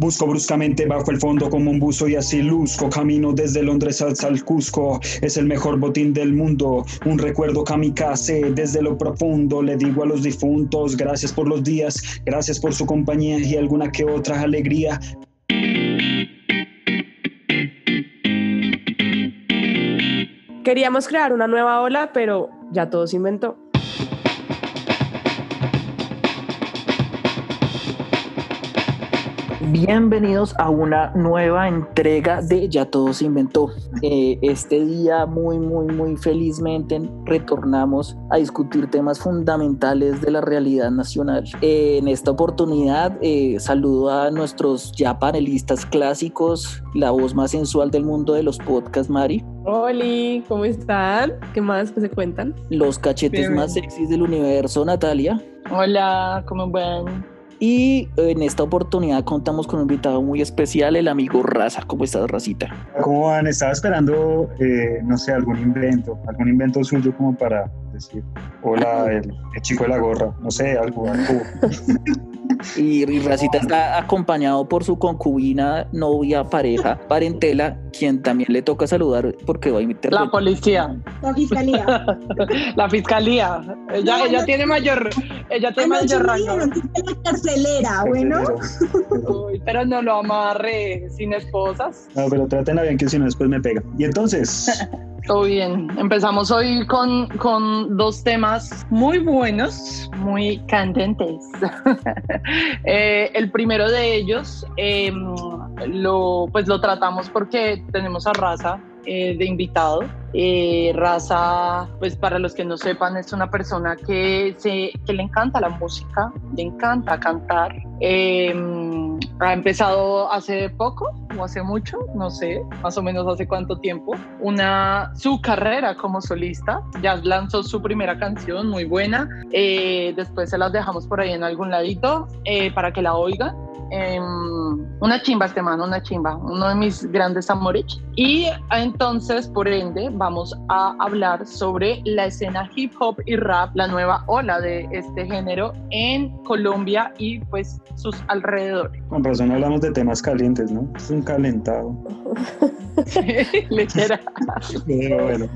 Busco bruscamente bajo el fondo como un buzo y así luzco. Camino desde Londres hasta el Cusco. Es el mejor botín del mundo. Un recuerdo kamikaze desde lo profundo. Le digo a los difuntos, gracias por los días, gracias por su compañía y alguna que otra alegría. Queríamos crear una nueva ola, pero ya todo se inventó. Bienvenidos a una nueva entrega de Ya Todo se inventó. Eh, este día muy, muy, muy felizmente retornamos a discutir temas fundamentales de la realidad nacional. Eh, en esta oportunidad eh, saludo a nuestros ya panelistas clásicos, la voz más sensual del mundo de los podcasts, Mari. Hola, ¿cómo están? ¿Qué más que se cuentan? Los cachetes más sexys del universo, Natalia. Hola, ¿cómo van? Y en esta oportunidad contamos con un invitado muy especial, el amigo Raza. ¿Cómo estás, Racita? ¿Cómo van? Estaba esperando, eh, no sé, algún invento, algún invento suyo como para decir, hola, el, chico de la gorra, no sé, algo. algo. Y, Racita está acompañado por su concubina, novia, pareja, parentela, quien también le toca saludar porque va a invitar. La policía. La fiscalía. la fiscalía. Ella, ella tiene mayor, ella tiene mayor rango. La carcelera, bueno. pero no lo amarre sin esposas. No, pero trátenla bien que si no después me pega. Y entonces. Todo bien. Empezamos hoy con, con dos temas muy buenos, muy candentes. Eh, el primero de ellos em, lo, pues lo tratamos porque tenemos a Raza eh, de invitado. Eh, Raza, pues para los que no sepan, es una persona que, se, que le encanta la música, le encanta cantar. Em, ha empezado hace poco o hace mucho, no sé, más o menos hace cuánto tiempo, una, su carrera como solista. Ya lanzó su primera canción muy buena. Eh, después se las dejamos por ahí en algún ladito para que la oigan. Em, una chimba este man, una chimba, uno de mis grandes amores. Y entonces, por ende, vamos a hablar sobre la escena hip hop y rap, la nueva ola de este género en Colombia y pues sus alrededores. Con razón hablamos de temas calientes, ¿no? Es un calentado. Literal. bueno.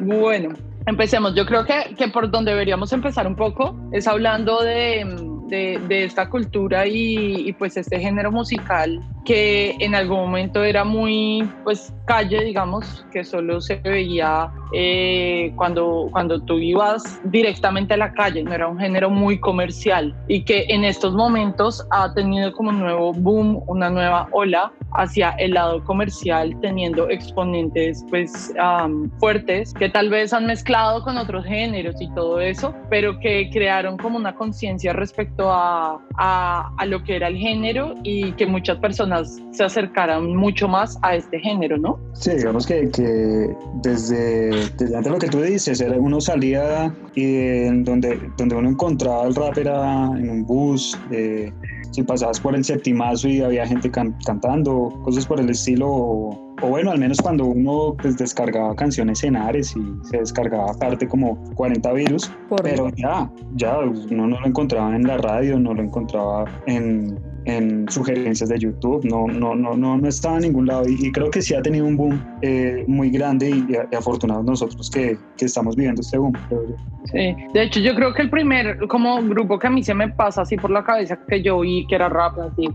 bueno, empecemos. Yo creo que, que por donde deberíamos empezar un poco es hablando de de, esta cultura y, pues este género musical que en algún momento era muy pues calle digamos que solo se veía eh, cuando cuando tú ibas directamente a la calle no era un género muy comercial y que en estos momentos ha tenido como un nuevo boom una nueva ola hacia el lado comercial teniendo exponentes pues fuertes que tal vez han mezclado con otros géneros y todo eso pero que crearon como una conciencia respecto a, a, lo que era el género y que muchas personas se acercaran mucho más a este género, ¿no? Sí, digamos que, que desde, desde antes lo que tú dices, era uno salía y en donde, donde uno encontraba el rap era en un bus, eh, si pasabas por el septimazo y había gente cantando, cosas por el estilo, o, bueno, al menos cuando uno pues, descargaba canciones en Ares y se descargaba aparte como 40 virus, pero ya, ya uno no lo encontraba en la radio, no lo encontraba en, en sugerencias de YouTube, no, no, no, no, no estaba en ningún lado y, creo que sí ha tenido un boom eh, muy grande y, afortunados nosotros que, que, estamos viviendo este boom. Sí, de hecho yo creo que el primer como grupo que a mí se me pasa así por la cabeza que yo vi que era rap así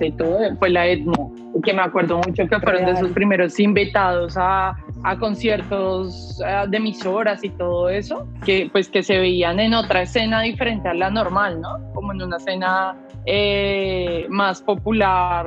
y todo fue la Edmo, que me acuerdo mucho que fueron de esos primeros invitados a, a conciertos eh, de emisoras y todo eso, que pues que se veían en otra escena diferente a la normal, ¿no? Como en una escena eh, más popular,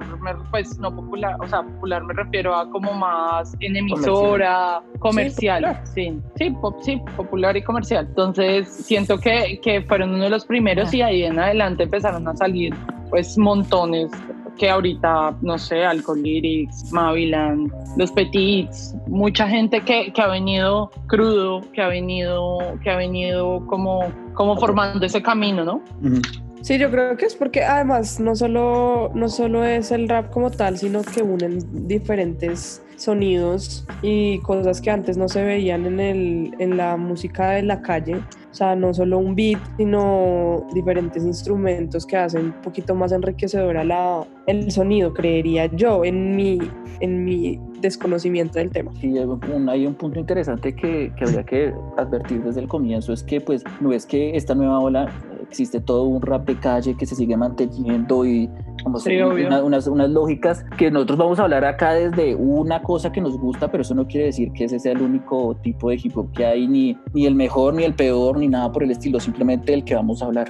pues no popular, o sea, popular me refiero a como más en emisora, comercial, sí, sí, sí, popular y comercial. Entonces siento que, que fueron uno de los primeros y ahí en adelante empezaron a salir pues montones que ahorita, no sé, Alcohol Lyrics, Maviland, Los Petits, mucha gente que, que, ha venido crudo, que ha venido, que ha venido como, como formando ese camino, ¿no? Sí, yo creo que es porque además no solo, no solo es el rap como tal, sino que unen diferentes sonidos y cosas que antes no se veían en, el, en la música de la calle. O sea, no solo un beat, sino diferentes instrumentos que hacen un poquito más enriquecedora la, el sonido, creería yo, en mi, en mi desconocimiento del tema. Sí, hay un punto interesante que, que habría que advertir desde el comienzo, es que pues no es que esta nueva ola existe todo un rap de calle que se sigue manteniendo y como Sí, una- unas, unas lógicas que nosotros vamos a hablar acá desde una cosa que nos gusta, pero eso no quiere decir que ese sea el único tipo de hip hop que hay, ni, ni el mejor, ni el peor, ni nada por el estilo, simplemente el que vamos a hablar.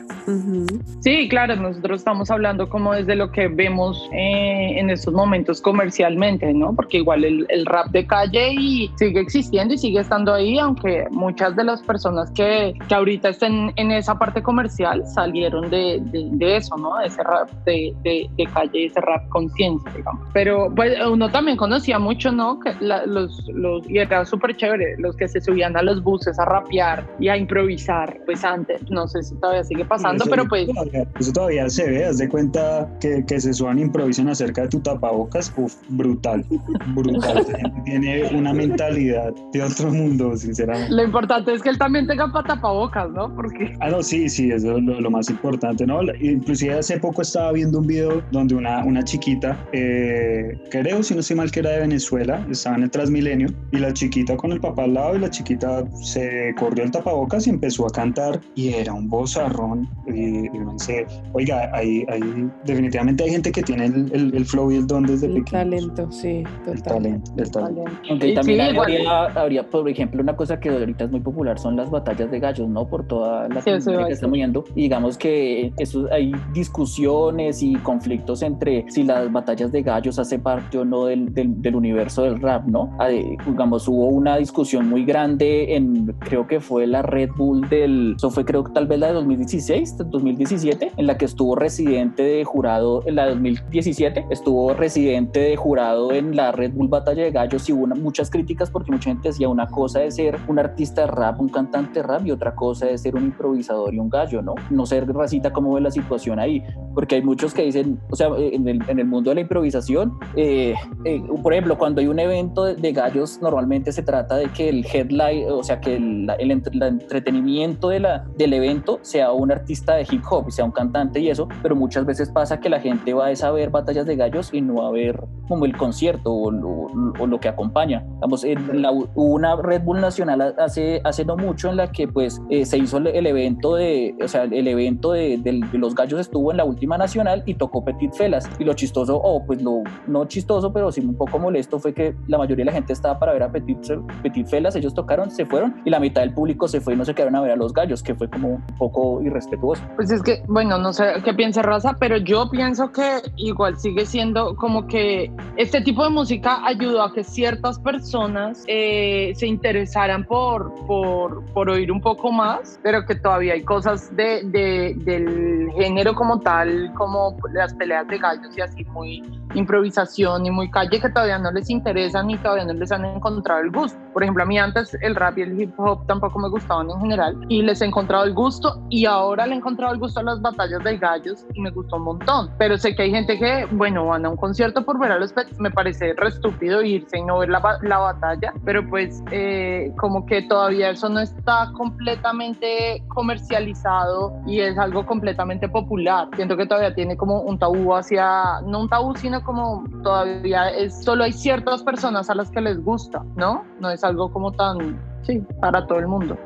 Sí, claro, nosotros estamos hablando como desde lo que vemos eh, en estos momentos comercialmente, ¿no? Porque igual el, el rap de calle y sigue existiendo y sigue estando ahí, aunque muchas de las personas que, que ahorita estén en esa parte comercial salieron de, de- de eso, ¿no? De ese rap de, de- de calle, ese rap conciencia, digamos. Pero pues uno también conocía mucho, ¿no? Que la- los, los, y era súper chévere, los que se subían a los buses a rapear y a improvisar, pues antes, no sé si todavía sigue pasando, pero pues... todavía- eso todavía se ve, haz de cuenta que, que se suban improvisen acerca de tu tapabocas, brutal, brutal. Tiene una mentalidad de otro mundo, sinceramente. Lo importante es que él también tenga patapabocas, ¿no? Porque Ah, no, sí, sí, eso es lo, lo más importante, ¿no? Inclusive hace poco estaba viendo un video donde una, una chiquita, eh, creo, si no estoy mal, que era de Venezuela, estaba en el Transmilenio, y la chiquita con el papá al lado, y la chiquita se corrió el tapabocas y empezó a cantar, y era un bozarrón, y, y dice, oiga, hay, hay- definitivamente hay gente que tiene el, el- el flow y el don desde El pequeños. talento, sí, El total. talento, el talento. Aunque Y también sí, habría, habría, por ejemplo, una cosa que ahorita es muy popular son las batallas de gallos, ¿no? Por toda la Sí, que estamos yendo. Y digamos que eso, hay discusiones y conflictos entre si las batallas de gallos hace parte o no del, del, del universo del rap, ¿no? Ah, eh, digamos, hubo una discusión muy grande en, creo que fue la Red Bull del, eso fue creo que tal vez la de 2016, 2017, en la que estuvo residente de jurado, en la de 2017, estuvo residente de jurado en la Red Bull Batalla de Gallos y hubo una- muchas críticas porque mucha gente decía una cosa de ser un artista de rap, un cantante de rap y otra cosa de ser un improvisador y un gallo, ¿no? No ser racita cómo ve la situación ahí, porque hay muchos que dicen, o sea, en el, en el mundo de la improvisación, eh, eh, por ejemplo, cuando hay un evento de, de gallos, normalmente se trata de que el headline, o sea, que el, el el entretenimiento de la, del evento sea un artista de hip hop, sea un cantante y eso, pero muchas veces pasa que la gente va a ver batallas de gallos y no a ver como el concierto o, lo- o lo que acompaña. Vamos, en la- una Red Bull Nacional hace, hace no mucho en la que pues eh, se hizo el, evento de, o sea, el evento de, del- de los gallos estuvo en la última nacional y tocó Petit Felas. Y lo chistoso, o pues lo no chistoso, pero sí un poco molesto fue que la mayoría de la gente estaba para ver a Petit, Petit Felas, ellos tocaron, se fueron y la mitad del público se fue y no se quedaron a ver a los gallos, que fue como un poco irrespetuoso. Pues es que, bueno, no sé qué piensa Raza, pero yo pienso que igual sigue siendo como que este tipo de música ayudó a que ciertas personas eh, se interesaran por, por, por oír un poco más, pero que todavía hay cosas de, de- del género como tal, como las peleas de gallos y así muy improvisación y muy calle que todavía no les interesan y todavía no les han encontrado el gusto. Por ejemplo, a mí antes el rap y el hip hop tampoco me gustaban en general y les he encontrado el gusto y ahora le he encontrado el gusto a las batallas de gallos y me gustó un montón. Pero sé que hay gente que, bueno, van a un concierto por ver a los pets, me parece re estúpido irse y no ver la, la batalla, pero pues eh, como que todavía eso no está completamente comercializado y es algo completamente popular. Siento que todavía tiene como un tabú hacia, no un tabú, sino como todavía es, solo hay ciertas personas a las que les gusta, ¿no? No es algo como tan, sí, para todo el mundo.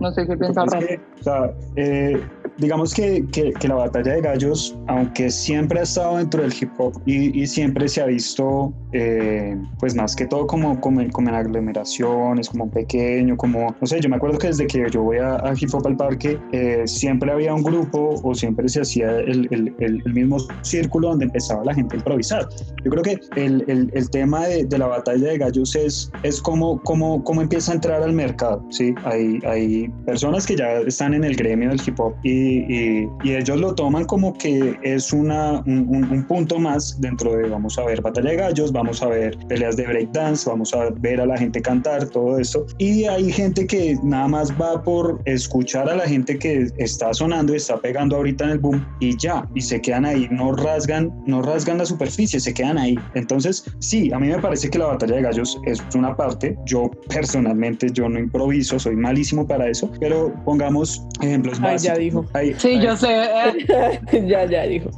No sé qué piensa Es Rafa. que, o sea, eh, digamos que, que- que la batalla de gallos, aunque siempre ha estado dentro del hip hop y, y siempre se ha visto, eh, pues más que todo como, como, como en aglomeraciones, como pequeño, como, no sé, yo me acuerdo que desde que yo voy a, a hip hop al parque, eh, siempre había un grupo o siempre se hacía el, el- el- mismo círculo donde empezaba la gente a improvisar. Yo creo que el, tema de, de la batalla de gallos es, es cómo, cómo, cómo empieza a entrar al mercado, ¿sí? Hay, hay personas que ya están en el gremio del hip hop y, y, y, y ellos lo toman como que es una, un, un- un punto más dentro de vamos a ver batalla de gallos, vamos a ver peleas de breakdance, vamos a ver a la gente cantar, todo esto. Y hay gente que nada más va por escuchar a la gente que está sonando está pegando ahorita en el boom y ya, y se quedan ahí, no rasgan, no rasgan la superficie, se quedan ahí. Entonces, sí, a mí me parece que la batalla de gallos es una parte. Yo personalmente, yo no improviso, soy malísimo para eso, pero pongamos ejemplos Ay, básicos. ya dijo. Sí, yo sé. eh, ya, ya dijo.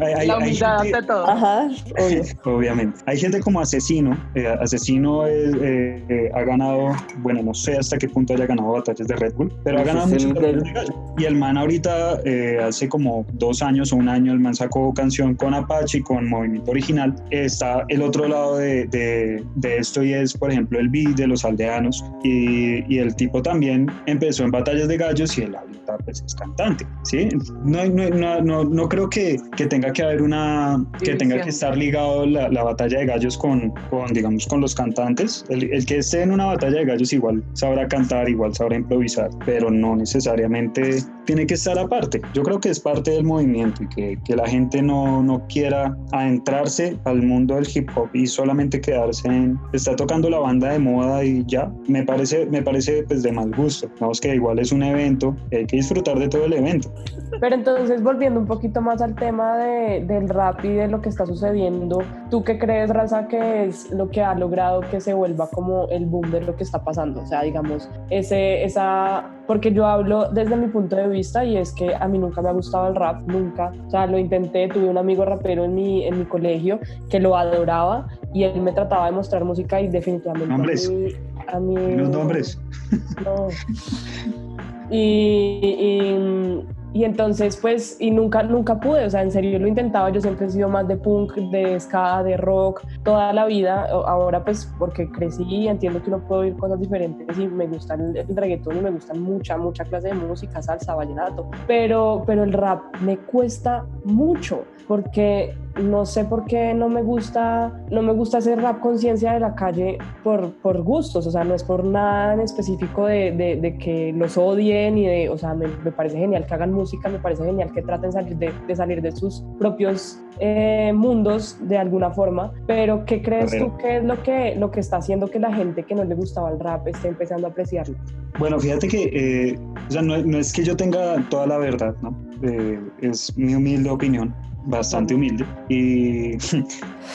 Hay- hay- la hay humildad gente- ante todo. Ajá, obvio. Obviamente. Hay gente como Asesino. eh, Asesino es, eh, eh, ha ganado, bueno, no sé hasta qué punto haya ganado batallas de Red Bull, pero ha Ese ganado muchas el batallas del- de gallo. Y el man ahorita, eh, hace como dos años o un año, el man sacó canción con Apache, con Movimiento Original. Está el otro lado de, de- de esto y es, por ejemplo, el beat de los aldeanos. Y, y el tipo también empezó en batallas de gallos y él ahorita pues, es cantante. ¿sí? No, no, no, no, no creo que, que tenga que haber una, que tenga que estar ligado la, la batalla de gallos con, con, digamos, con los cantantes. El, el que esté en una batalla de gallos igual sabrá cantar, igual sabrá improvisar, pero no necesariamente tiene que estar aparte. Yo creo que es parte del movimiento y que, que la gente no, no quiera adentrarse al mundo del hip hop y solamente quedarse en, está tocando la banda de moda y ya, me parece, me parece pues de mal gusto. Vamos que igual es un evento, hay que disfrutar de todo el evento. Pero entonces, volviendo un poquito más al tema de, del rap y de lo que está sucediendo, ¿tú qué crees, Raza, que es lo que ha logrado que se vuelva como el boom de lo que está pasando? O sea, digamos, ese, esa, porque yo hablo desde mi punto de vista y es que a mí nunca me ha gustado el rap, nunca. O sea, lo intenté, tuve un amigo rapero en mi, en mi colegio que lo adoraba y él me trataba de mostrar música y definitivamente Nombres. a mí... A mí Los nombres. no. Y, y, y entonces, pues, y nunca, nunca pude, o sea, en serio lo intentaba, yo siempre he sido más de punk, de ska, de rock, toda la vida, ahora pues porque crecí y entiendo que uno puede oír cosas diferentes y me gusta el, el reggaetón y me gustan mucha, mucha clase de música, salsa, vallenato, pero, pero el rap me cuesta mucho porque no sé por qué no me gusta, no me gusta hacer rap conciencia de la calle por, por gustos, o sea, no es por nada en específico de, de- de que los odien y de, o sea, me, me parece genial que hagan música, me parece genial que traten salir de, de salir de sus propios eh, mundos de alguna forma, pero ¿qué crees tú que es lo que, lo que está haciendo que la gente que no le gustaba el rap esté empezando a apreciarlo? Bueno, fíjate que, eh, o sea, no, no es que yo tenga toda la verdad, ¿no? Eh, es mi humilde opinión, bastante humilde. Y,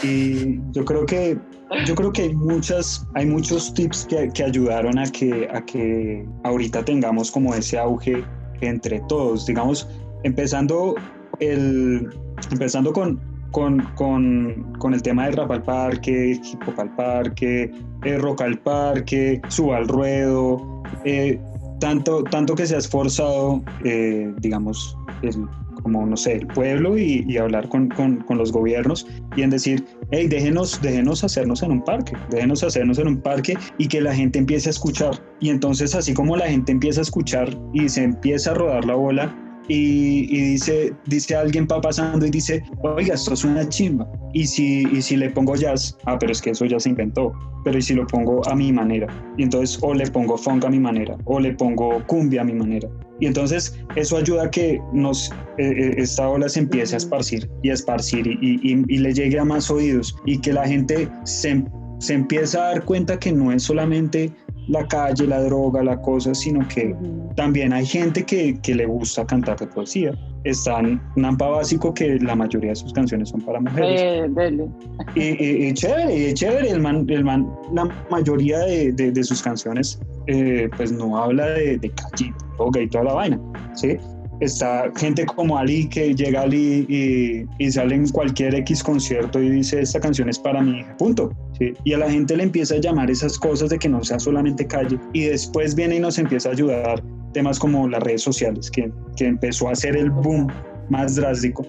y yo creo que yo creo que hay muchas, hay muchos tips que, que ayudaron a que, a que ahorita tengamos como ese auge entre todos, digamos, empezando el, empezando con, con, con, con el tema del rap al parque, hip al parque, eh, rock al parque, suba al ruedo, eh, tanto, tanto que se ha esforzado, eh, digamos, el, como, no sé, el pueblo y, y hablar con, con, con, los gobiernos y en decir, hey, déjenos, déjenos hacernos en un parque, déjenos hacernos en un parque y que la gente empiece a escuchar. Y entonces, así como la gente empieza a escuchar y se empieza a rodar la bola, y, y, dice, dice alguien va pasando y dice, oiga, esto suena chimba. Y si, y si le pongo jazz, ah, pero es que eso ya se inventó. Pero y si lo pongo a mi manera. Y entonces, o le pongo funk a mi manera, o le pongo cumbia a mi manera. Y entonces, eso ayuda a que nos, eh, esta ola se empiece a esparcir y a esparcir y, y, y, le llegue a más oídos. Y que la gente se, se empieza a dar cuenta que no es solamente la calle, la droga, la cosa, sino que también hay gente que, que le gusta cantar de poesía. Está Nampa Básico, que la mayoría de sus canciones son para mujeres. Eh, dele. Y, y, y, chévere, y chévere. El man, el man, la mayoría de, de, de sus canciones, eh, pues no habla de, de calle, y toda la vaina, ¿sí? Está gente como Ali que llega Ali y, y, sale en cualquier X concierto y dice esta canción es para mi hija, punto. ¿sí? Y a la gente le empieza a llamar esas cosas de que no sea solamente calle y después viene y nos empieza a ayudar temas como las redes sociales, que, que empezó a hacer el boom más drástico.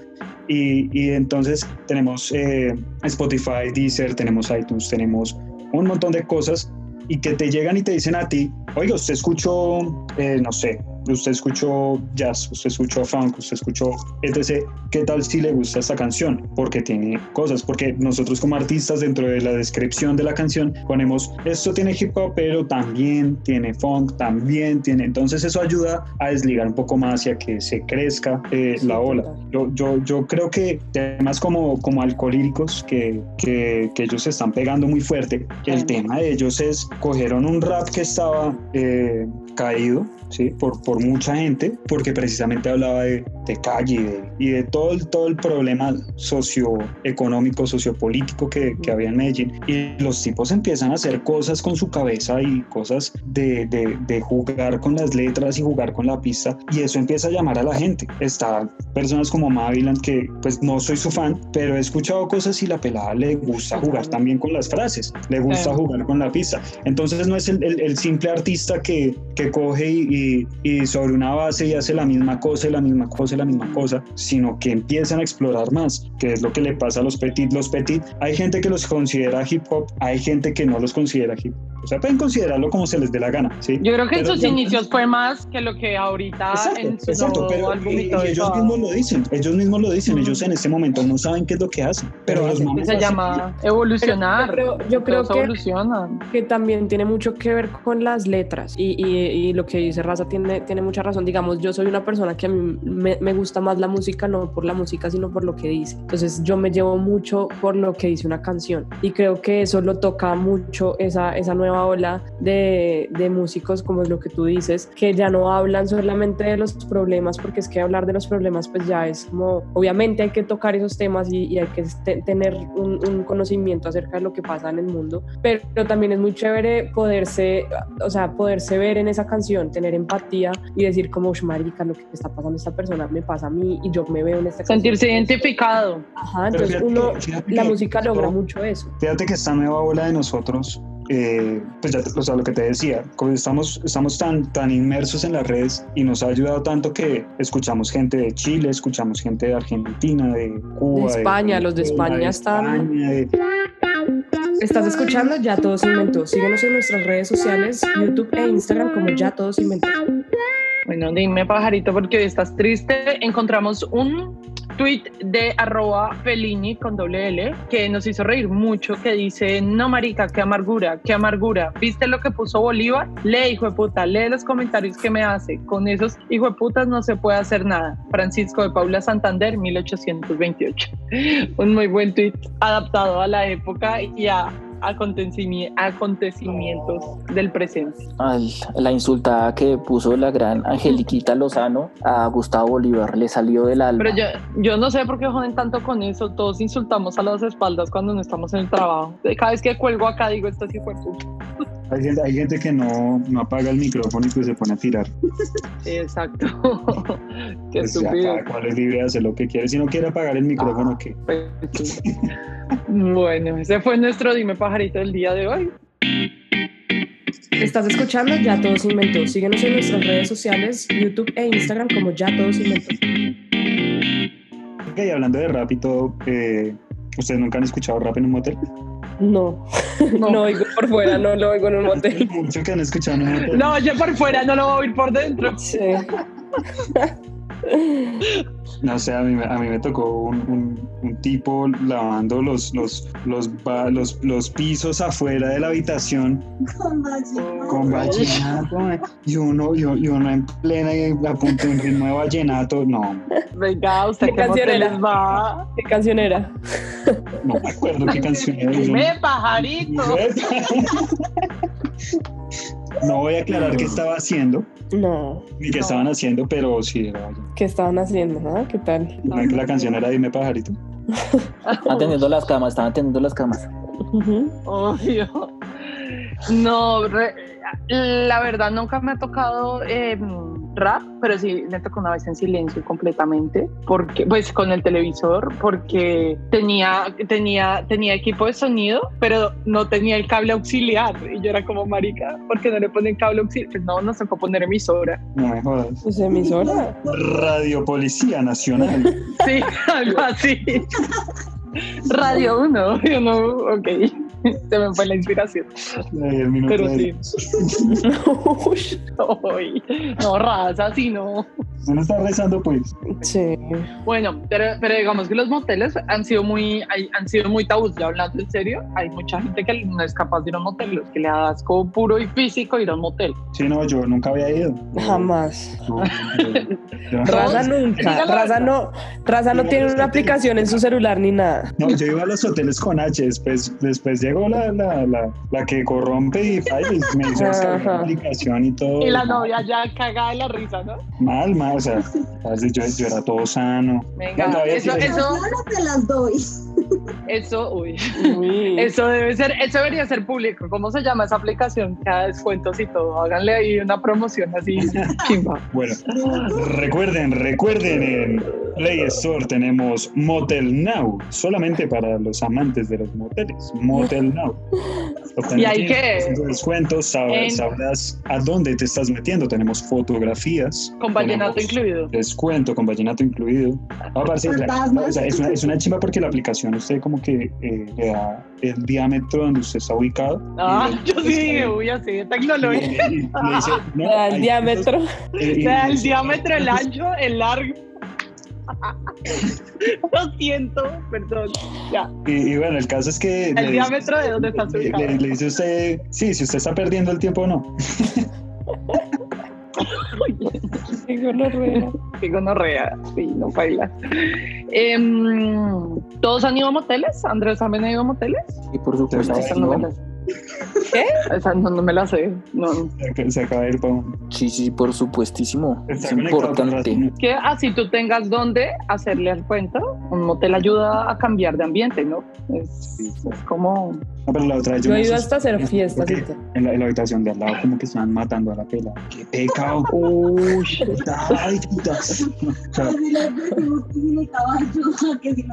Y, y entonces tenemos eh, Spotify, Deezer, tenemos iTunes, tenemos un montón de cosas y que te llegan y te dicen a ti, oiga, usted escuchó, eh, no sé, usted escuchó jazz, usted escuchó funk, usted escuchó etc. ¿Qué tal si le gusta esta canción? Porque tiene cosas, porque nosotros como artistas dentro de la descripción de la canción ponemos esto tiene hip hop, pero también tiene funk, también tiene. Entonces eso ayuda a desligar un poco más y a que se crezca eh, Sí, la ola. Yo, yo, yo creo que temas como, como alcohólicos que, que, que ellos se están pegando muy fuerte, el tema de ellos es, cogieron un rap que estaba eh, caído, ¿sí? Por, por mucha gente, porque precisamente hablaba de, de calle y de, y de todo, el, todo el problema socioeconómico, sociopolítico que, que había en Medellín. Y los tipos empiezan a hacer cosas con su cabeza y cosas de, de, de jugar con las letras y jugar con la pista, y eso empieza a llamar a la gente. Está personas como Maviland, que pues no soy su fan, pero he escuchado cosas y la pelada le gusta jugar también con las frases, le gusta jugar con la pista. Entonces no es el, el- el simple artista que, que coge y, y- y sobre una base y hace la misma cosa y la misma cosa y la misma cosa, sino que empiezan a explorar más, que es lo que le pasa a los petit. Los petit, hay gente que los considera hip hop, hay gente que no los considera hip hop. O sea, pueden considerarlo como se les dé la gana, ¿sí? Yo creo que en Pero sus yo- inicios fue más que lo que ahorita Exacto, en su exacto, nuevo pero álbum y- y todo y ellos mismos lo dicen, ellos mismos lo dicen, ellos en este momento no saben qué es lo que hacen, pero Pero los mames se llama evolucionar. Pero yo creo- yo creo que- evolucionan. que también tiene mucho que ver con las letras y, y- y lo que dice Raza tiene, tiene mucha razón. Digamos, yo soy una persona que a mí me, me gusta más la música, no por la música, sino por lo que dice. Entonces yo me llevo mucho por lo que dice una canción y creo que eso lo toca mucho esa, esa nueva ola de, de músicos, como es lo que tú dices, que ya no hablan solamente de los problemas, porque es que hablar de los problemas pues ya es como, obviamente hay que tocar esos temas y, y hay que te- tener un, un conocimiento acerca de lo que pasa en el mundo, pero, también es muy chévere poderse, o sea, poderse ver en esa canción, tener empatía y decir como, "Ush, marica, lo que está pasando a esta persona me pasa a mí y yo me veo en esta canción. Sentirse identificado. Ajá, Pero entonces fíjate uno, fíjate la música logra mucho eso. Fíjate que esta nueva ola de nosotros, eh, pues ya, o sea, lo que te decía, como estamos, estamos tan, tan inmersos en las redes y nos ha ayudado tanto que escuchamos gente de Chile, escuchamos gente de Argentina, de Cuba, De España, los de España de están- España, de- Estás escuchando Ya Todo se inventó. Síguenos en nuestras redes sociales, YouTube e Instagram como Ya Todo se inventó. Bueno, dime pajarito porque hoy estás triste. Encontramos un tweet de arroba Felini con doble L que nos hizo reír mucho que dice, no marica, qué amargura, qué amargura. ¿Viste lo que puso Bolívar? Lee, hijo de puta, lee los comentarios que me hace. Con esos hijo de putas no se puede hacer nada. Francisco de Paula Santander, 1828. Un muy buen tweet adaptado a la época y a acontecimi- acontecimientos del presente. Ay, la insultada que puso la gran Angeliquita Lozano a Gustavo Bolívar le salió del alma. Pero yo, yo no sé por qué joden tanto con eso. Todos insultamos a las espaldas cuando no estamos en el trabajo. Cada vez que cuelgo acá digo, esto sí fue puta. Hay, gente, hay gente que no, no apaga el micrófono y pues se pone a tirar. Sí, exacto. qué Pues estúpido. cada cual es libre de hacer lo que quiere. Si no quiere apagar el micrófono, ¿qué? Pues, sí. bueno, ese fue nuestro Dime Pajarito del día de hoy. Estás escuchando Ya Todo se inventó. Síguenos en nuestras redes sociales, YouTube e Instagram como Ya Todo se inventó. Ok, hablando de rap y todo, eh, ¿ustedes nunca han escuchado rap en un motel? No, no, oigo por fuera, no lo oigo en un motel. Mucho que han escuchado. No, yo por fuera no lo voy a oír por dentro. Sí. No sé, a mí, me- a mí me tocó un, un- un tipo lavando los, los, los, los, los pisos afuera de la habitación Con vacío. con vallenato y uno, y, y uno en plena y a punto en ritmo de vallenato. No, Venga, usted ¿Qué canción era? va. ¿Qué canción era? no me acuerdo qué canción era. Dime Pajarito. No voy a aclarar qué estaba haciendo No, ni qué No. estaban haciendo, pero sí era. ¿qué estaban haciendo? ah? ¿Qué tal? ¿Saben que la canción era Dime Pajarito? Estaban teniendo las camas, estaban teniendo las camas. Ujú. Obvio. No, re- la verdad nunca me ha tocado eh, rap, pero sí me tocó una vez en silencio completamente, porque pues con el televisor, porque tenía tenía tenía equipo de sonido, pero no tenía el cable auxiliar y yo era como marica, ¿por qué no le ponen cable auxiliar? Pues no, nos tocó poner emisora. No me jodas. Pues emisora. Radio Policía Nacional. Sí, algo así. Radio 1, yo no, ok. Se me fue la inspiración. Pero de- sí. Ay, no, raza, así no. Uno está rezando, pues. sí. Bueno, pero, pero digamos que los moteles han sido muy, hay- han sido muy tabús, ya hablando en serio, hay mucha gente que no es capaz de ir a un motel, los que le da asco puro y físico ir a un motel. Sí, no, yo nunca había ido. Jamás. Raza nunca. Raza no, Raza no tiene una aplicación en su celular ni nada. No, yo iba a los hoteles con H, después, después llegó la, la, la, la que corrompe y falla y me hizo descargar la aplicación y todo. Y la novia ya cagada de la risa, ¿no? Mal, mal, o sea, yo, yo era todo sano. Venga, No, eso, sí. eso, Yo no te las doy. eso, uy. Uy. Eso debe ser, eso debería ser público. ¿Cómo se llama esa aplicación? Cada descuentos y todo. Háganle ahí una promoción así, chimba. Bueno, recuerden, recuerden, en Play Store tenemos Motel Now, solamente para los amantes de los moteles. Motel Now. ¿Y hay qué? Descuentos, sabrás, En- sabrás a dónde te estás metiendo. Tenemos fotografías. Con vallenato incluido. Descuento con vallenato incluido. O sea, es, una, es una chimba porque la aplicación usted como que eh, le da el diámetro donde usted está ubicado. Ah, yo sí, uy, así tecnología. y le dice, no, Le da el diámetro. eh, y- O sea, el diámetro, el ancho, el largo. Lo siento, perdón. Ya, Y, y bueno, el caso es que... el le- diámetro de dónde está le, ubicado. le- le dice usted, sí, si usted está perdiendo el tiempo o no. Qué gonorrea. Qué gonorrea, sí, no baila. Em, ¿Todos han ido a moteles? ¿Andrés también ha ido a moteles? Y por supuesto, Esa Esa no me la sé. ¿Qué? Esa no, no me la sé. No. Se- acaba de ir para un- sí, sí, por supuestísimo. Está Es importante. Que así tú tengas donde hacerle al cuento, un motel ayuda a cambiar de ambiente, ¿no? Es, es como... No, pero la otra vez Yo me he ido hasta hacer fiestas. En la, en la habitación de al lado como que estaban matando a la pela. ¡Qué pecado! Uy, ¡Ay, putas! O sea, Que que que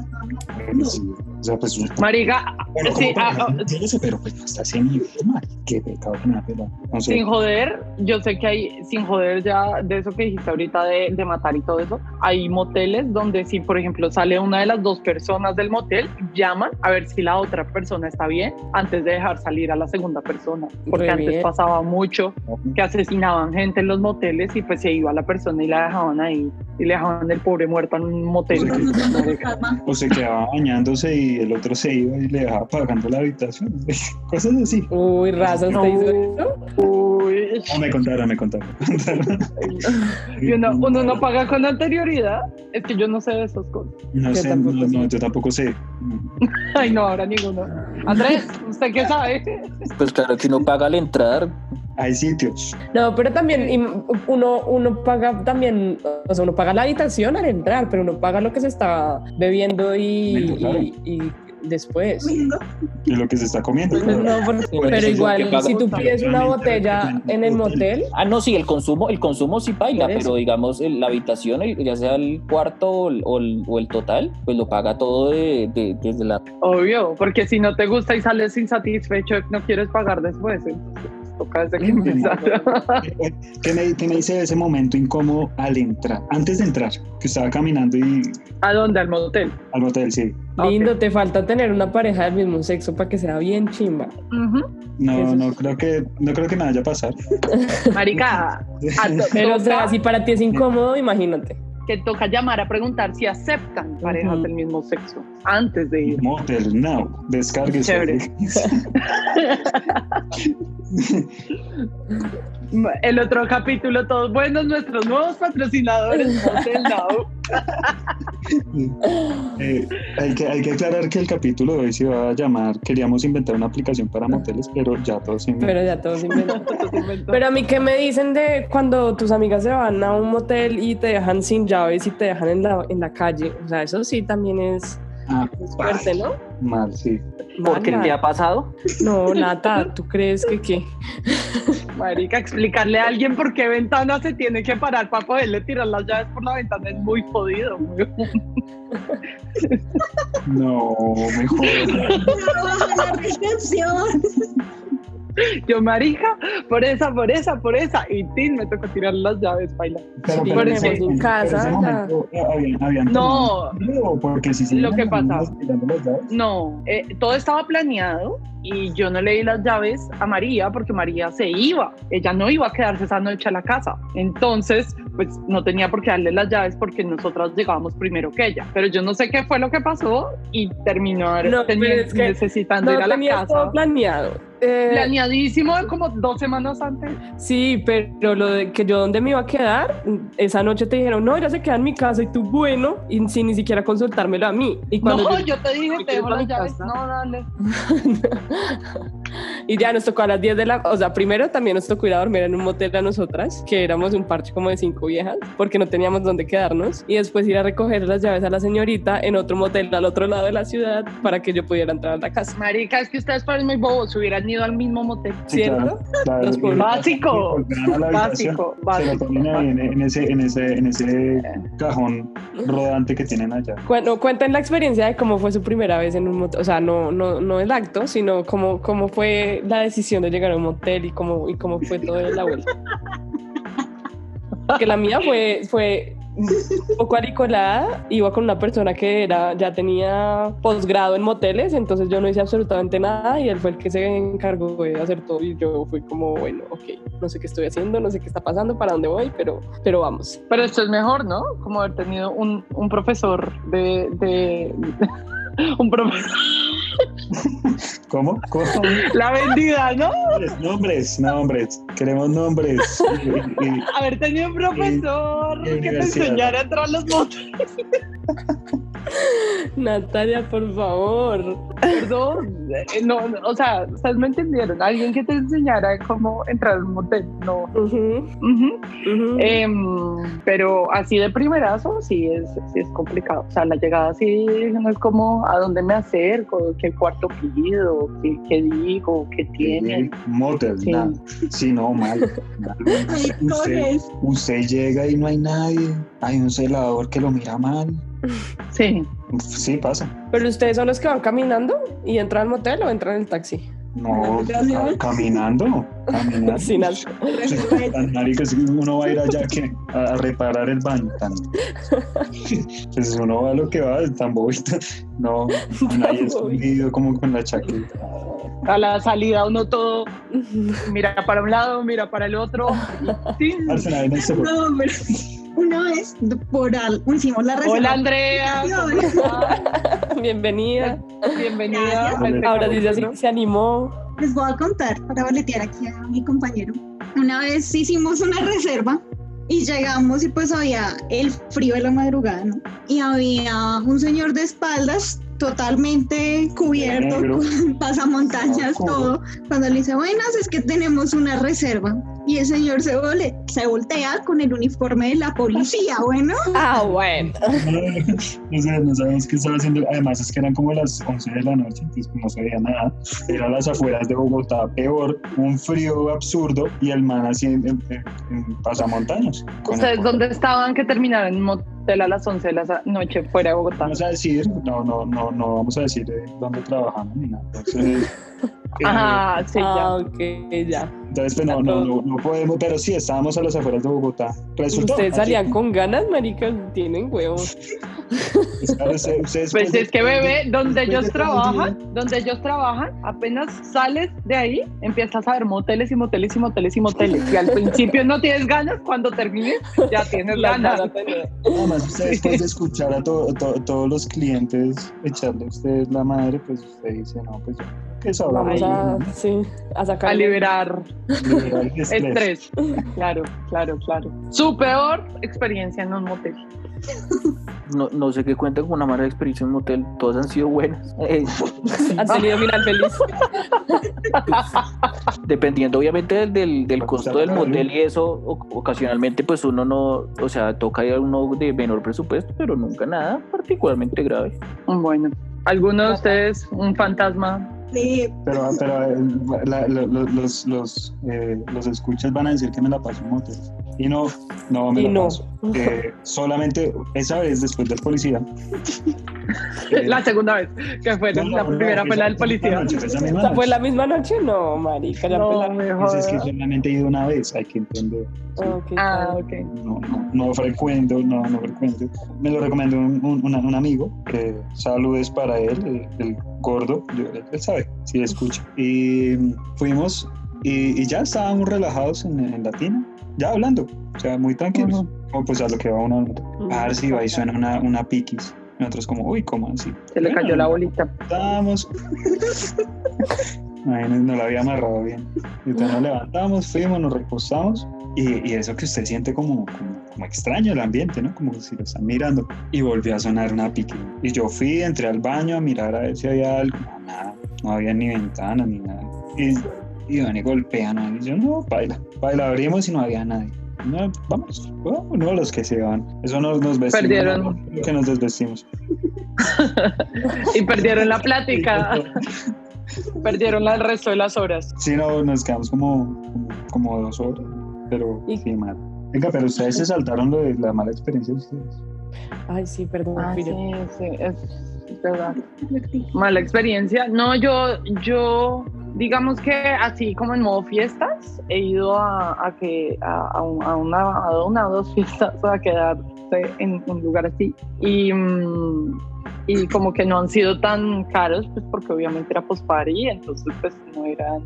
o pues... Marica, Bueno, sí, ah, no pero pues hasta ese nivel, mal. ¡Qué pecado con la pela! No sé. sin joder, yo sé que hay, sin joder ya de eso que dijiste ahorita de, de matar y todo eso, hay moteles donde si, por ejemplo, sale una de las dos personas del motel, llaman a ver si la otra persona está bien antes de dejar salir a la segunda persona. Porque antes bien. pasaba mucho que asesinaban gente en los moteles y pues se iba la persona y la dejaban ahí y le dejaban el pobre muerto en un motel. Pues, O se quedaba bañándose y el otro se iba y le dejaba pagando la habitación. Cosas así. Uy, Raza, ¿usted hizo eso? Uy. No, me contaron, me contaron. me contaron. Y uno, uno no paga con anterioridad. Es que yo no sé de esas cosas. No Yo sé, tampoco no, sé. no, yo tampoco sé. Ay, no, ahora ninguno. Andrés, ¿usted qué sabe? Pues claro que uno paga al entrar. Hay sitios. No, pero también uno, uno paga también, o sea, uno paga la habitación al entrar, pero uno paga lo que se está bebiendo y después. Y lo que se está comiendo. Pues no, Sí, pero igual, si tú pides una botella en el motel, Ah, no, sí, el consumo, el consumo sí baila, pero digamos el- la habitación, el- ya sea el cuarto o el, o el- o el total, pues lo paga todo de, de- desde la... Obvio, porque si no te gusta y sales insatisfecho, no quieres pagar después. Entonces, que. ¿Qué me, qué me dice de ese momento incómodo al entrar? Antes de entrar, que estaba caminando y ¿A dónde? Al motel. al motel, sí. lindo, te falta tener una pareja del mismo sexo para que sea bien chimba. No, Eso no creo que no creo que me vaya a pasar. Marica, Pero o sea, si para ti es incómodo, imagínate. Que toca llamar a preguntar si aceptan parejas del mismo sexo antes de ir. Motel Now, descárguese. Chévere. El otro capítulo, todos buenos, nuestros nuevos patrocinadores, Motel Now. Eh, hay, que, hay que aclarar que el capítulo de hoy se va a llamar Queríamos inventar una aplicación para moteles, pero ya todos se Pero ya todos inventan. Pero a mí, ¿qué me dicen de cuando tus amigas se van a un motel y te dejan sin llaves y te dejan en la, en la calle? O sea, eso sí también es Ah, es fuerte, ¿no? mal, sí. ¿Por qué te ha pasado? No, Nata, ¿tú crees que qué? Marica, explicarle a alguien por qué ventana se tiene que parar para poderle tirar las llaves por la ventana es muy jodido. muy- No, mejor. Baja la recepción. Yo, marica, por esa, por esa, por esa. Y Tin me tocó tirar las llaves, baila. Pero, Sí, pero en casa, ese ya. momento, eh, habían- habían No. porque si se Lo que a pasa. No, eh, todo estaba planeado y yo no le di las llaves a María porque María se iba. Ella no iba a quedarse esa noche a la casa. Entonces, pues no tenía por qué darle las llaves porque nosotras llegábamos primero que ella. Pero yo no sé qué fue lo que pasó y terminó No, teni- pero es que necesitando No ir a la tenías todo casa. planeado. Eh, Planeadísimo como dos semanas antes. sí, pero lo de que yo dónde me iba a quedar, esa noche te dijeron, no, ella se queda en mi casa y tú, bueno, y sin ni siquiera consultármelo a mí. Y cuando No, yo- yo te dije, ¿Te dejo las llaves. casa? No, dale. y ya nos tocó a las 10 de la... O sea, primero también nos tocó ir a dormir en un motel a nosotras, que éramos un parche como de cinco viejas, porque no teníamos dónde quedarnos. Y después ir a recoger las llaves a la señorita en otro motel al otro lado de la ciudad para que yo pudiera entrar a la casa. Marica, es que ustedes parecen muy bobos. Hubieran ido al mismo motel. sí, ¿Cierto? claro, claro, Los pueblos. Básico, habitación, Básico, básico. en, en ese, en, ese, en ese cajón rodante que tienen allá. Bueno, cuenten la experiencia de cómo fue su primera vez en un motel, o sea, no, no, no el acto, sino cómo, cómo fue la decisión de llegar a un motel y cómo, y cómo fue todo la vuelta. Que la mía fue, fue un poco aricolada, iba con una persona que era, ya tenía posgrado en moteles, entonces yo no hice absolutamente nada y él fue el que se encargó de hacer todo y yo fui como, bueno, ok, no sé qué estoy haciendo, no sé qué está pasando, para dónde voy, pero, pero vamos. Pero esto es mejor, ¿no? Como haber tenido un, un profesor de- un profesor. ¿Cómo? ¿Cómo? La vendida, ¿no? Nombres, nombres. Queremos nombres. Haber tenido un profesor que te enseñara a entrar los motos. Natalia, por favor. Perdón. eh, No, no, o sea, ustedes me entendieron. Alguien que te enseñara cómo entrar a un motel. No. Em, pero así de primerazo sí es, sí es complicado. O sea, la llegada sí no es como a dónde me acerco, qué cuarto pido, qué, qué digo, qué tiene. Motel, Sí. nada. Sí, no, mal. mal. Usted, usted llega y no hay nadie. Hay un celador que lo mira mal. Sí. Sí, pasa. Pero ustedes son los que van caminando y entran al motel o entran en el taxi. No, ca- caminando. Caminando. Sin es que uno va a ir allá que a, reparar el baño. Tan, pues uno va a lo que va, tan bobito. No, nadie escondido como con la chaqueta. A la salida uno todo mira para un lado, mira para el otro. y- Al final en ese- No, pero una vez por al, hicimos la reserva. Hola Andrea. Bienvenida. bienvenida. Gracias. Ahora sí se, se animó. Les voy a contar para boletear aquí a mi compañero. Una vez hicimos una reserva y llegamos y pues había el frío de la madrugada, ¿no? Y había un señor de espaldas totalmente cubierto con pasamontañas, todo. Cuando le dice, buenas, es que tenemos una reserva. Y el señor se, vole- se voltea con el uniforme de la policía, bueno. Ah, bueno. No sé, no sabemos qué estaba haciendo. Además, es que eran como las 11 de la noche, entonces no se veía nada. Era las afueras de Bogotá, peor, un frío absurdo y el man así en, en- en pasamontañas. ¿Ustedes dónde estaban que terminaron en un motel a las 11 de la noche fuera de Bogotá? Vamos a decir, no, no, no, no vamos a decir eh, dónde trabajamos ni nada. Entonces, Ajá, sí, Ah, ya. ok, ya. entonces pues, no, no, no, no podemos, pero sí, estábamos a las afueras de Bogotá. Resultó. Ustedes así, salían con ganas, maricas, tienen huevos. pues, ustedes- Pues es que bebé, donde ellos trabajan, donde ellos trabajan, apenas sales de ahí, empiezas a ver moteles y moteles y moteles y moteles. Y al principio no tienes ganas, cuando termines ya tienes La ganas. Además, usted después de escuchar a to- to- todos los clientes echarle a ustedes la madre, pues usted dice, no, pues ya, que eso Vamos a, sí, a sacar. A liberar liberar el estrés. estrés. Claro, claro, claro. Su peor experiencia en un motel. No, no sé qué cuenta con una mala experiencia en un motel. Todas han sido buenas. Eh, Han tenido final feliz. dependiendo obviamente del, del, del costo del motel y eso, ocasionalmente pues uno no, o sea, toca ir a uno de menor presupuesto, pero nunca nada particularmente grave. Bueno, ¿alguno de ustedes un fantasma? Sí, Pero, pero eh, la- la- lo- los, los, eh, los escuchas van a decir que me la paso en motel. Y no, no me Y la no. paso. Eh, solamente esa vez después del policía. eh, La segunda vez que fue, no, la no, primera fue la del policía. noche, esa misma ¿Fue la misma noche? No, marica, ya fue No, la... me Pues es que solamente he ido una vez, hay que entender. sí. Ah, está bien. ok. No, no, no frecuento, no, no frecuento. Me lo recomendó un, un- un amigo, que saludes para él, el, el gordo, yo- él, sabe, si escucha. Y fuimos y, y ya estábamos relajados en, en Latina, ya hablando, o sea, muy tranquilos. Como pues a lo que va uno. A ver si va y suena una, una piquis. Nosotros como, uy, ¿cómo así? Se le cayó la bolita. Levantamos. Ay, no, no la había amarrado bien. Y entonces nos levantamos, fuimos, nos recostamos. Y, y eso que usted siente como, como, como extraño el ambiente, ¿no? Como si lo están mirando. Y volvió a sonar una pique. Y yo fui, entré al baño a mirar a ver si había algo. No, nada. No había ni ventana ni nada. Y, y van y golpean. ¿no? Y yo, no, baila. Baila, abrimos y no había nadie. No, vamos, vamos, no los que se van. Eso nos, nos vestimos. Perdieron. ¿no? que nos desvestimos. Y perdieron la plática. Perdieron el resto de las horas. Sí, no, nos quedamos como, como, como dos horas, pero Y- sí, mal. Venga, pero ustedes se saltaron lo de la mala experiencia de ustedes. Ay, sí, perdón, Ah, sí, sí, es, verdad. Mala experiencia. No, yo, yo, digamos que así como en modo fiestas, he ido a, a que a, a un- a una, a una o dos fiestas a quedarse en un lugar así. Y, mm, y como que no han sido tan caros, pues porque obviamente era post party, entonces pues no eran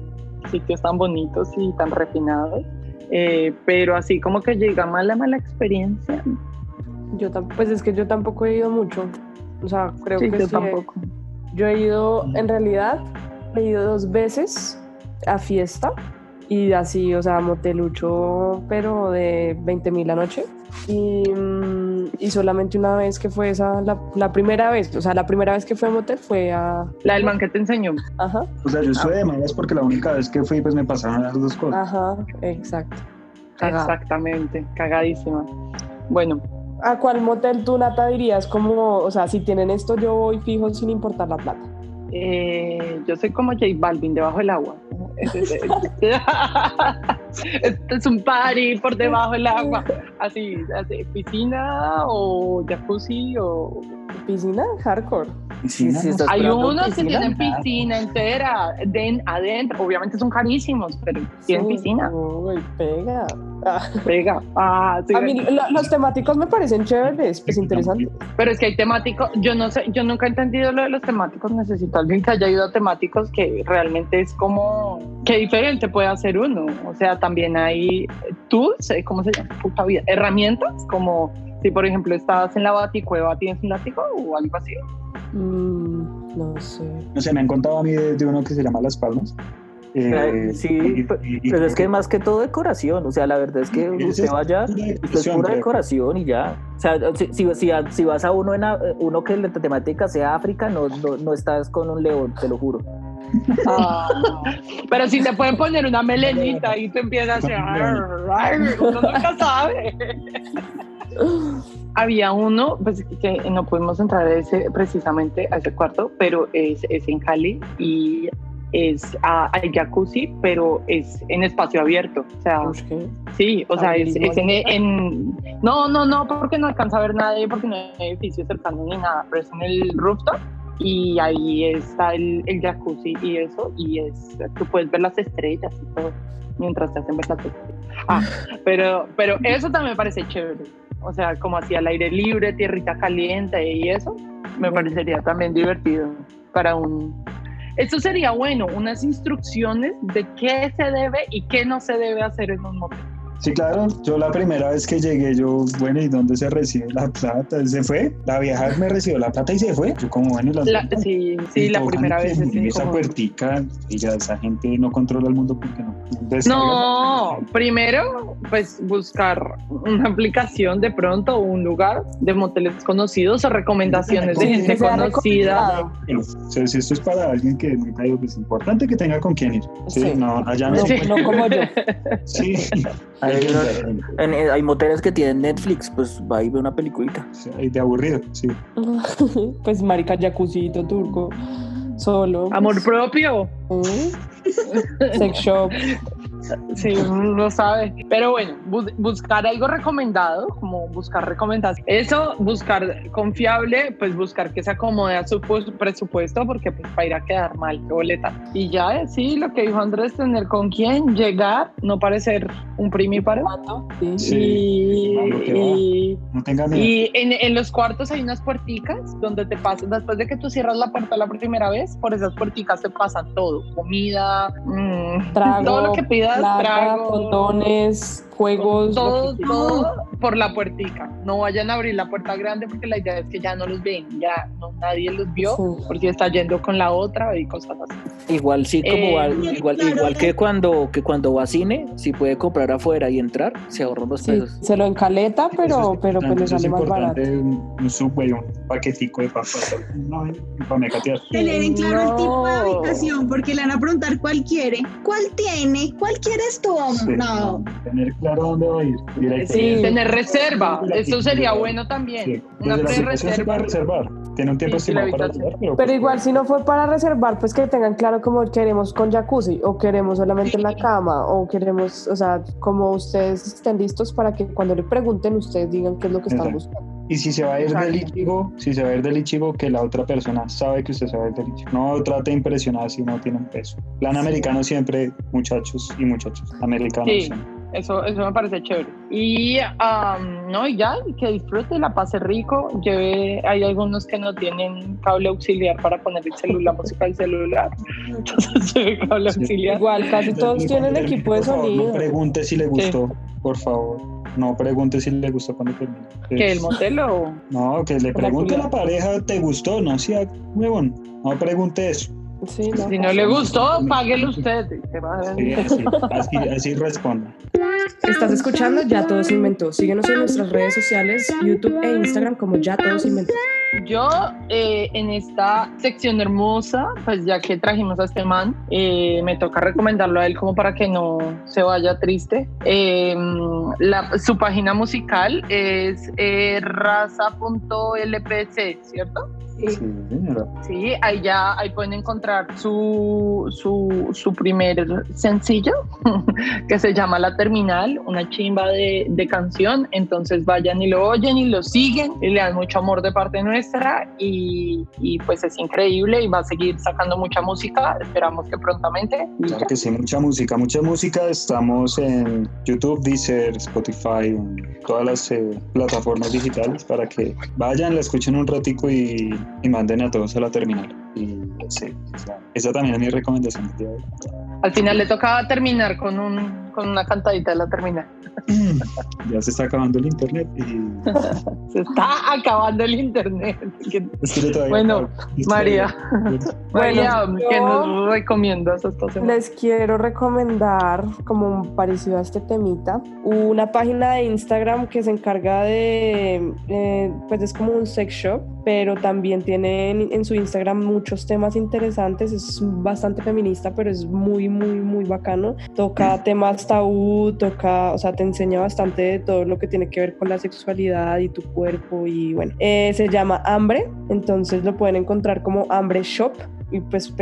sitios tan bonitos y tan refinados. Eh, pero así como que llega mala, mala experiencia. Yo pues es que yo tampoco he ido mucho. O sea, creo Sí, que yo sí, tampoco. Yo he ido, en realidad, he ido dos veces a fiesta y así, o sea, motelucho, pero de 20 mil la noche. Y, mm, y solamente una vez que fue esa, la, la primera vez, o sea, la primera vez que fue a motel fue a... La del man que te enseñó. Ajá, O sea, yo estuve de malas porque la única vez que fui, pues me pasaron las dos cosas. ajá, exacto. Cagada. Exactamente, cagadísima. Bueno, ¿A cuál motel tú, Nata, dirías como, o sea, si tienen esto yo voy fijo sin importar la plata? Eh, yo soy como J Balvin debajo del agua. Este es, un party por debajo del agua. Así, así, piscina o jacuzzi o... Piscina, hardcore. Sí, sí, estás Hay unos que tienen piscina entera den, adentro. Obviamente son carísimos, pero tienen Sí. piscina. Uy, pega. Ah. Pega. Ah, sí. A mí lo- los temáticos me parecen chéveres, pues interesantes. Pero es que hay temáticos, yo no sé, yo nunca he entendido lo de los temáticos, necesito alguien que haya ido a temáticos que realmente es como, qué diferente puede hacer uno, o sea, también hay tools, eh, ¿cómo se llama? Puta vida, herramientas, como si por ejemplo estás en la baticueva, tienes un látigo o algo así. Mm, no sé. No sé, me han contado a mí de, de uno que se llama Las Palmas. Eh, Sí, y- pe- y- y- Pero es que más que todo decoración, o sea, la verdad es que usted es vaya, pura esto es pura decoración y ya. O sea, si, si, si, si vas a uno en a- uno que la temática sea África, no, no, no estás con un león, te lo juro. Ah, pero si te pueden poner una melenita y tú empiezas a hacer, uno nunca sabe. Había uno, pues que no pudimos entrar a ese, precisamente a ese cuarto, pero es, es en Cali y es ah, hay jacuzzi, pero es en espacio abierto. O sea, ¿qué? sí, o sea, es, ¿Habilismo es en, en- No, no, no, porque no alcanza a ver nadie, porque no hay edificios cercanos ni nada, pero es en el rooftop y ahí está el, el jacuzzi y eso, y es, tú puedes ver las estrellas y todo mientras te hacen ver las estrellas. Ah, pero, pero eso también me parece chévere. O sea, como así al aire libre, tierrita caliente y eso, me parecería también divertido para un... Eso sería bueno, unas instrucciones de qué se debe y qué no se debe hacer en un motel. Sí, claro. Yo la primera vez que llegué, yo, bueno, ¿y dónde se recibe la plata? ¿Se fue? La vieja me recibió la plata y se fue. Yo como, bueno, ¿y las La- sí, sí, Y la primera vez es esa como- puertica y ya esa gente no controla el mundo porque no. Entonces, No, primero, pues buscar una aplicación de pronto o un lugar de moteles conocidos o recomendaciones de Sí, gente conocida. bueno, o sea, si esto es para alguien que nunca ido, pues es importante que tenga con quién ir. Sí, Sí. no, allá no. No, Sí. no como yo. Sí. Hay, Hay uno- en- eh, hay moteles que tienen Netflix, pues va y ve una peliculita. que- de aburrido, sí. pues marica, jacuzito turco, solo. Amor propio. Mm. Sex shop. Sí, uno no sabe. Pero bueno, bus- buscar algo recomendado, como buscar recomendaciones. Eso, buscar confiable, pues buscar que se acomode a su pues, presupuesto, porque pues para ir a quedar mal, qué boleta. Y ya, eh, sí, lo que dijo Andrés, tener con quién llegar, no parecer un primíparo. Sí. Sí. Y, y- No tenga miedo. y en, en los cuartos hay unas puerticas donde te pasan, después de que tú cierras la puerta la primera vez, por esas puerticas te pasan todo, comida, mm, Trago, todo lo que pidas, plata, trago, condones, juegos, todo, todo por la puertica. No vayan a abrir la puerta grande porque la idea es que ya no los ven, ya no, nadie los vio, Sí. porque está yendo con la otra y cosas así. Igual sí, como Eh, igual, claro. igual que cuando que cuando va a cine, si puede comprar afuera y entrar, se ahorran los Sí, pesos. se lo encaleta, pero, es pero pues le sale más barato. Un, un subway, un paquetico de papas. No. Tener en claro el tipo de No. habitación, porque le van a preguntar cuál quiere, cuál tiene, cuál quieres tú. Sí. No, Tener claro dónde va a ir. directo. Sí. Tener reserva, eso sería bueno también. Sí. Una pre-reserva. puede reservar. Tiene un tiempo Sí, estimado para reservar, pero, Pero pues, igual, si no fue para reservar, pues que tengan claro como queremos con jacuzzi o queremos solamente en la cama o queremos, o sea, como ustedes estén listos para que cuando le pregunten ustedes digan qué es lo que están Exacto. buscando. Y si se va a ir del. Ichigo, si se va a ir del Ichigo, que la otra persona sabe que usted se va a ir del Ichigo. No trate de impresionar si no tiene un peso. Plan americano siempre, muchachos y muchachos. Americanos. Sí. siempre. Eso, eso me parece chévere. Y am, no, y ya, que disfrute, la pase rico. Lleve, hay algunos que no tienen cable auxiliar para poner el celular, la música del celular. Entonces lleve cable Sí. auxiliar. Igual, casi todos tienen equipo de favor, sonido. No pregunte si le gustó, por favor. No pregunte si le gustó cuando termine. ¿Que el motel o...? No, que le pregunte a la pareja, ¿te gustó? No sea huevón. No pregunte eso. Sí, no. Si no le gustó, páguelo usted. Sí, así, así, así responda. Estás escuchando Ya Todo Se Inventó. Síguenos en nuestras redes sociales, YouTube e Instagram como Ya Todo Se Inventó. Yo eh, en esta sección hermosa, pues ya que trajimos a este man, eh, me toca recomendarlo a él como para que no se vaya triste. Eh, la- su página musical es eh, raza.lpc, ¿cierto? Sí, señora. Sí, ahí ya ahí pueden encontrar su, su, su primer sencillo que se llama La Terminal, una chimba de, de canción. Entonces vayan y lo oyen y lo siguen y le dan mucho amor de parte nuestra y, y pues es increíble y va a seguir sacando mucha música. Esperamos que prontamente. Claro que sí, mucha música, mucha música. Estamos en YouTube, Deezer, Spotify, en todas las eh, plataformas digitales para que vayan, la escuchen un ratico y, y manden a todos a la terminal. Y sí, esa, esa también es mi recomendación. Al final le tocaba terminar con, un, con una cantadita de la terminal. Ya se está acabando el internet y Se está acabando el internet. es que yo todavía Bueno, María. María, Bueno, ¿qué nos recomiendas esta semana? Les quiero recomendar, como parecido a este temita, una página de Instagram que se encarga de, eh, pues es como un sex shop, pero también tiene en, en su Instagram muchos temas interesantes, es bastante feminista, pero es muy, muy, muy bacano. Toca temas tabú, toca, o sea, te enseña bastante de todo lo que tiene que ver con la sexualidad y tu cuerpo y bueno, eh, se llama Hambre, entonces lo pueden encontrar como Hambre Shop y pues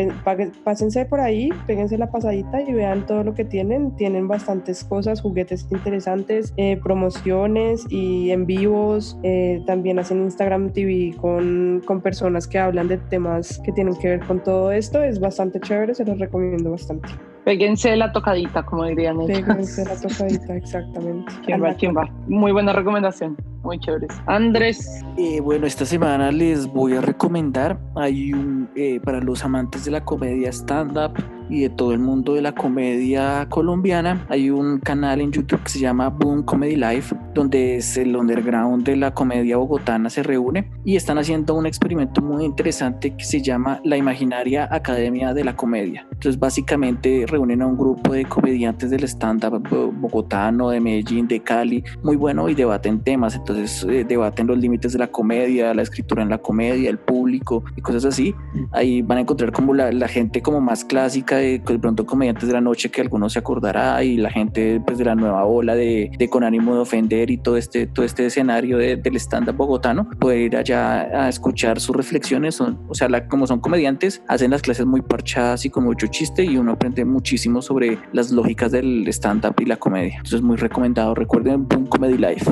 pásense por ahí, péguense la pasadita y vean todo lo que tienen. Tienen bastantes cosas, juguetes interesantes, eh, promociones y en vivos. eh, también hacen Instagram TV con, con personas que hablan de temas que tienen que ver con todo esto. Es bastante chévere, se los recomiendo bastante. Péguense la tocadita, como dirían ellos. Péguense la tocadita, exactamente. Chimba, Anda, chimba. Muy buena recomendación. Muy chéveres. Andrés, Eh, bueno, esta semana les voy a recomendar, hay un, eh, para los amantes de la comedia stand-up y de todo el mundo de la comedia colombiana, hay un canal en YouTube que se llama Boom Comedy Life, donde es el underground de la comedia bogotana se reúne y están haciendo un experimento muy interesante que se llama la Imaginaria Academia de la Comedia. Entonces básicamente reúnen a un grupo de comediantes del stand-up bo- bogotano, de Medellín, de Cali, muy bueno y debaten temas, entonces eh, debaten los límites de la comedia, la escritura en la comedia, el público y cosas así. Ahí van a encontrar como la, la gente como más clásica temática de, de pronto comediantes de la noche que algunos se acordará y la gente pues de la nueva ola de, de con ánimo de ofender y todo este, todo este escenario de, del stand-up bogotano, poder ir allá a escuchar sus reflexiones, son, o sea, la, como son comediantes, hacen las clases muy parchadas y con mucho chiste y uno aprende muchísimo sobre las lógicas del stand-up y la comedia. Entonces muy recomendado, recuerden Boom Comedy Life.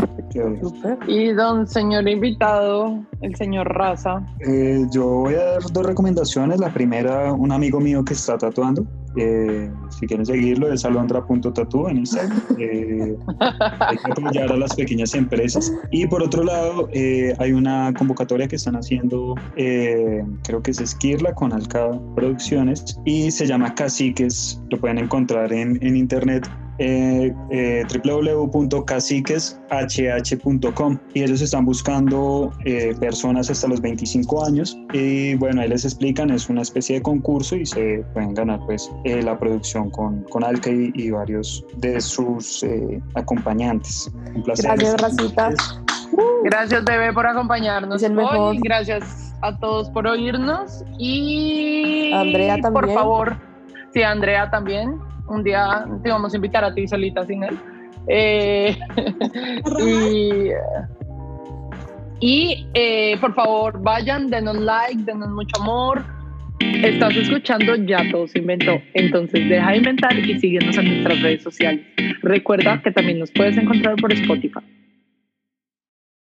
Y don señor invitado, el señor Raza. Eh, yo voy a dar dos recomendaciones. La primera, un amigo mío que está tatuando. Eh, si quieren seguirlo, es alondra.tatu en Instagram. Eh, hay que apoyar a las pequeñas empresas. Y por otro lado, eh, hay una convocatoria que están haciendo, eh, creo que es Esquirla con Alca Producciones, y se llama Caciques. Lo pueden encontrar en, en internet eh, eh, www.caciqueshh.com y ellos están buscando eh, personas hasta los 25 años y bueno, ahí les explican, es una especie de concurso y se pueden ganar pues eh, la producción con, con Alca y, y varios de sus eh, acompañantes. Un placer. Gracias, Racita. Gracias, bebé, por acompañarnos el mejor. hoy. Gracias a todos por oírnos. Y Andrea por también. favor, sí, Andrea también. Un día te vamos a invitar a ti solita sin él. Eh, y y eh, por favor, vayan, denos like, denos mucho amor. Estás escuchando Ya Todo se inventó. Entonces deja de inventar y síguenos en nuestras redes sociales. Recuerda que también nos puedes encontrar por Spotify.